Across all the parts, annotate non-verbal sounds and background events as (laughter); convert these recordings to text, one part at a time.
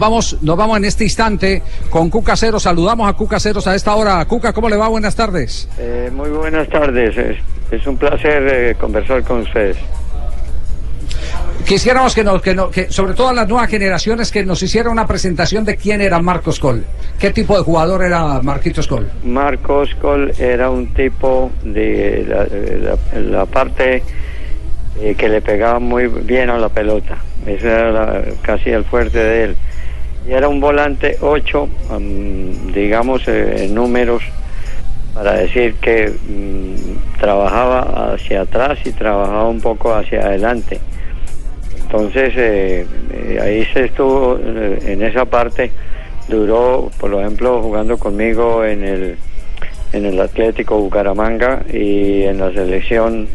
Vamos, nos vamos en este instante con Cuca Cero. Saludamos a Cuca Ceros a esta hora. Cuca, ¿cómo le va? Buenas tardes. Eh, muy buenas tardes. Es, es un placer eh, conversar con ustedes. Quisiéramos que, nos, que, no- que, sobre todo a las nuevas generaciones, que nos hiciera una presentación de quién era Marcos Col. ¿Qué tipo de jugador era Marquitos Col? Marcos Col era un tipo de la, la- la parte eh, que le pegaba muy bien a la pelota. Ese era la- casi el fuerte de él. Y era un volante 8, digamos, eh, en números, para decir que mm, trabajaba hacia atrás y trabajaba un poco hacia adelante. Entonces, eh, eh, ahí se estuvo eh, en esa parte, duró, por ejemplo, jugando conmigo en el, en el Atlético Bucaramanga y en la selección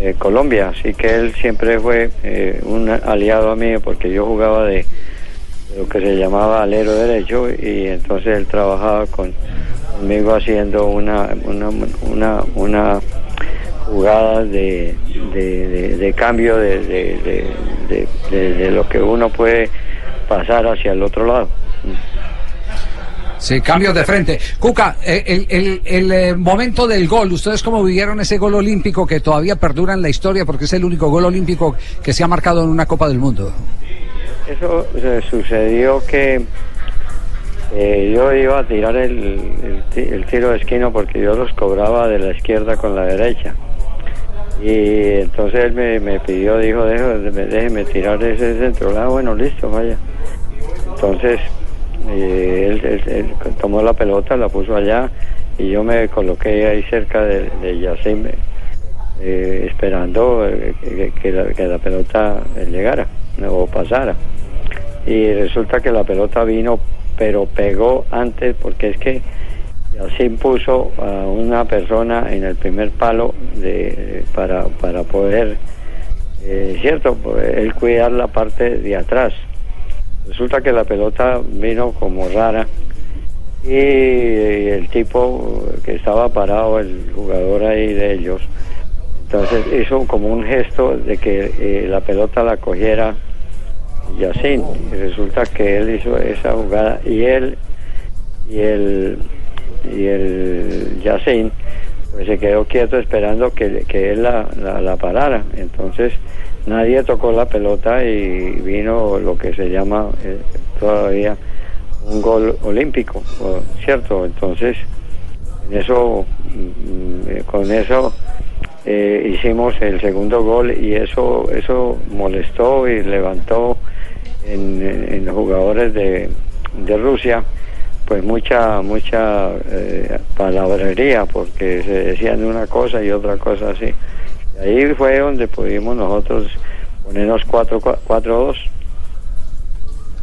eh, Colombia. Así que él siempre fue eh, un aliado a mí porque yo jugaba de, lo que se llamaba alero derecho y entonces él trabajaba con, conmigo haciendo una, una, una, una jugada de, de, de- de cambio de lo que uno puede pasar hacia el otro lado. Sí, cambios de frente. Cuca, eh, el, el- el, eh, momento del gol, ¿ustedes cómo vivieron ese gol olímpico que todavía perdura en la historia porque es el único gol olímpico que se ha marcado en una Copa del Mundo? Eso eh, sucedió que eh, yo iba a tirar el, el ti- el tiro de esquina porque yo los cobraba de la izquierda con la derecha. Y entonces él me, me pidió, dijo, déjeme, déjeme tirar ese centro. Ah, bueno, listo, vaya. Entonces eh, él, tomó la pelota, la puso allá y yo me coloqué ahí cerca de, de Yacine, eh, esperando eh, que, que la, que la pelota eh, llegara o pasara. Y resulta que la pelota vino, pero pegó antes, porque es que Yacine puso a una persona en el primer palo de, para, para poder, eh, cierto, él cuidar la parte de atrás. Resulta que la pelota vino como rara y el tipo que estaba parado, el jugador ahí de ellos, entonces hizo como un gesto de que eh, la pelota la cogiera Yacine. Y resulta que él hizo esa jugada y él y el y el Yacine pues se quedó quieto esperando que, que él la, la, la parara. Entonces nadie tocó la pelota y vino lo que se llama eh, todavía un gol olímpico, ¿cierto? Entonces, en eso, mm, con eso eh, hicimos el segundo gol y eso, eso molestó y levantó en- en los jugadores de, de Rusia pues mucha mucha eh, palabrería porque se decían una cosa y otra cosa así. Ahí fue donde pudimos nosotros ponernos 4-2.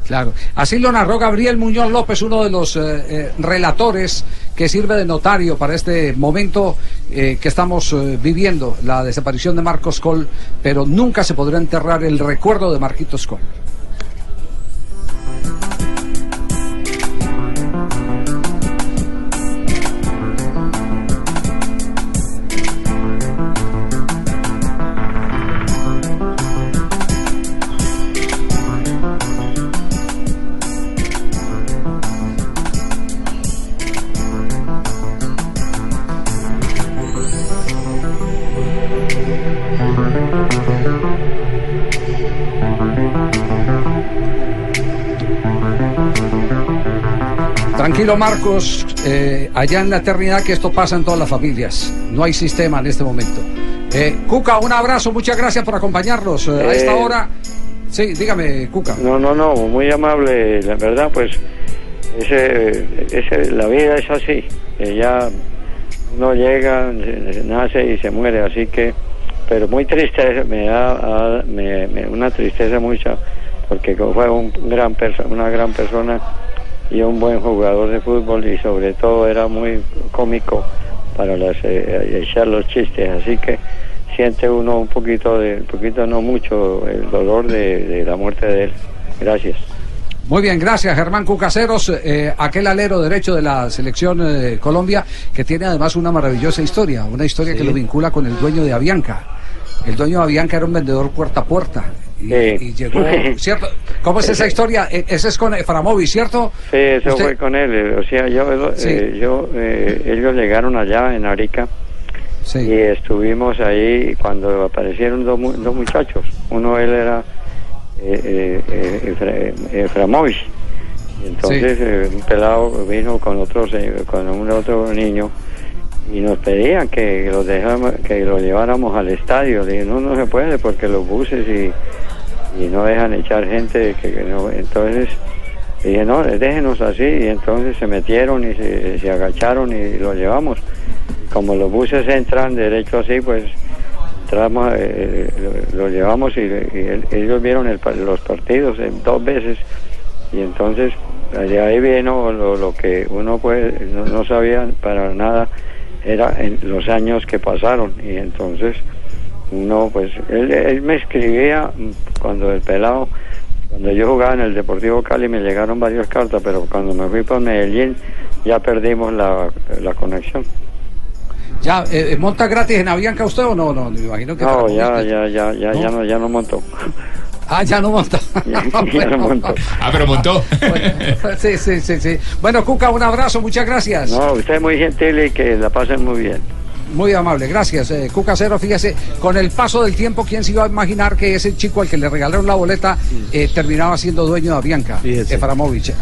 Claro. Así lo narró Gabriel Muñoz López, uno de los eh, eh, relatores que sirve de notario para este momento eh, que estamos eh, viviendo, la desaparición de Marcos Col, pero nunca se podrá enterrar el recuerdo de Marquitos Col. Tranquilo Marcos, eh, allá en la eternidad que esto pasa en todas las familias. No hay sistema en este momento. Eh, Cuca, un abrazo, muchas gracias por acompañarnos eh, a esta Eh, hora. Sí, dígame, Cuca. No, no, no, muy amable, la verdad, pues ese, ese, la vida es así, ya uno llega, nace y se muere, así que, pero muy triste, me da a- me- me- una tristeza mucha, porque fue un gran perso- una gran persona y un buen jugador de fútbol y sobre todo era muy cómico para las, eh, echar los chistes, así que siente uno un poquito de, un poquito no mucho, el dolor de, de la muerte de él. Gracias. Muy bien, gracias Germán Cucaseros, eh, aquel alero derecho de la selección eh, de Colombia, que tiene además una maravillosa historia, una historia que lo vincula con el dueño de Avianca. El dueño de Avianca era un vendedor puerta a puerta Y, Sí. y llegó, ¿cierto? ¿Cómo es esa historia? E- Ese es con Eframovic, ¿cierto? Sí, eso Usted- fue con él. O sea, yo, Sí. eh, yo eh, ellos llegaron allá en Arica y estuvimos ahí cuando aparecieron dos, mu- dos muchachos. Uno él era eh, eh, eh, entonces un pelado vino con otros con un otro niño y nos pedían que lo dejáramos, que lo lleváramos al estadio. Dije, no, no se puede porque los buses y, y no dejan echar gente que, no. Entonces dije, no, déjenos así. Y entonces se metieron y se, se agacharon y lo llevamos. Como los buses entran derecho así, pues entramos, eh, lo, lo llevamos y, y el- ellos vieron el los partidos eh, dos veces y entonces de ahí vino lo, lo que uno pues no sabía para nada era en los años que pasaron y entonces uno pues él, él me escribía cuando el pelado cuando yo jugaba en el Deportivo Cali me llegaron varias cartas pero cuando me fui para Medellín ya perdimos la, la conexión ya, eh, ¿monta gratis en Avianca usted o no? No, me imagino que no ya ya ya ya ¿No? ya no ya no montó Ah, ya no monta. (laughs) ya, (laughs) ya no montó Ah, pero montó. Bueno, sí, sí, sí, sí. Bueno, Cuca, un abrazo, muchas gracias. no usted es muy gentil y que la pasen muy bien Muy amable, gracias. Eh, Cuca Cero, fíjese, con el paso del tiempo, ¿quién se iba a imaginar que ese chico al que le regalaron la boleta eh, terminaba siendo dueño de Avianca? Fíjese. Eframovic.